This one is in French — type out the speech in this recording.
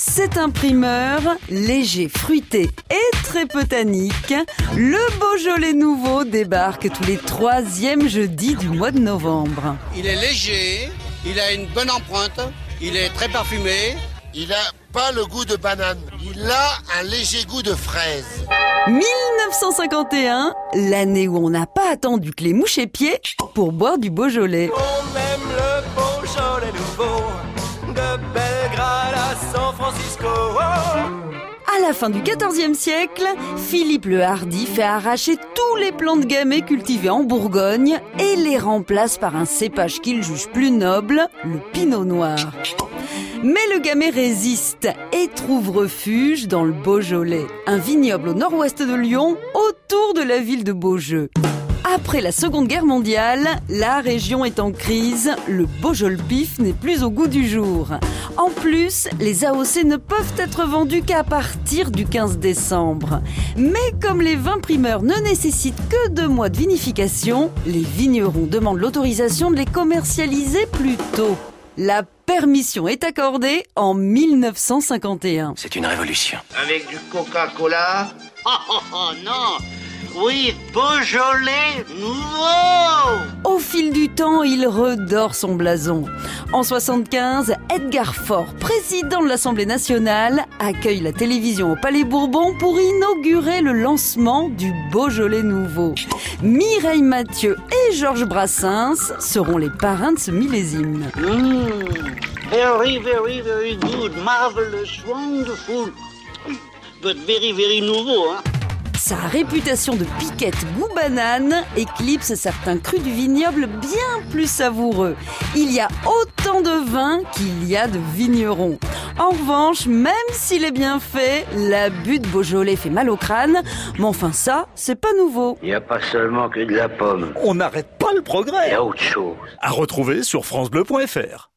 C'est un primeur léger, fruité et très botanique. Le Beaujolais nouveau débarque tous les troisièmes jeudis du mois de novembre. Il est léger, il a une bonne empreinte, il est très parfumé. Il a pas le goût de banane, il a un léger goût de fraise. 1951, l'année où on n'a pas attendu que les mouches pied pour boire du Beaujolais. On San Francisco. À la fin du XIVe siècle, Philippe le Hardy fait arracher tous les plants de gamay cultivés en Bourgogne et les remplace par un cépage qu'il juge plus noble, le pinot noir. Mais le gamay résiste et trouve refuge dans le Beaujolais, un vignoble au nord-ouest de Lyon, autour de la ville de Beaujeu. Après la Seconde Guerre mondiale, la région est en crise, le Beaujolais pif n'est plus au goût du jour. En plus, les AOC ne peuvent être vendus qu'à partir du 15 décembre. Mais comme les vins primeurs ne nécessitent que deux mois de vinification, les vignerons demandent l'autorisation de les commercialiser plus tôt. La permission est accordée en 1951. C'est une révolution. Avec du Coca-Cola Oh, oh, oh, non Oui, Beaujolais nouveau Au fil du temps, il redore son blason. En 75, Edgar Faure, président de l'Assemblée nationale, accueille la télévision au Palais Bourbon pour inaugurer le lancement du Beaujolais nouveau. Mireille Mathieu et Georges Brassens seront les parrains de ce millésime. Mm, Very, very, very good, marvelous, wonderful. But very, very nouveau, hein Sa réputation de piquette goût banane éclipse certains crus du vignoble bien plus savoureux. Il y a autant de vins qu'il y a de vignerons. En revanche, même s'il est bien fait, l'abus de Beaujolais fait mal au crâne. Mais enfin ça, c'est pas nouveau. Il n'y a pas seulement que de la pomme, On n'arrête pas le il y progrès. a autre chose. À retrouver sur francebleu.fr.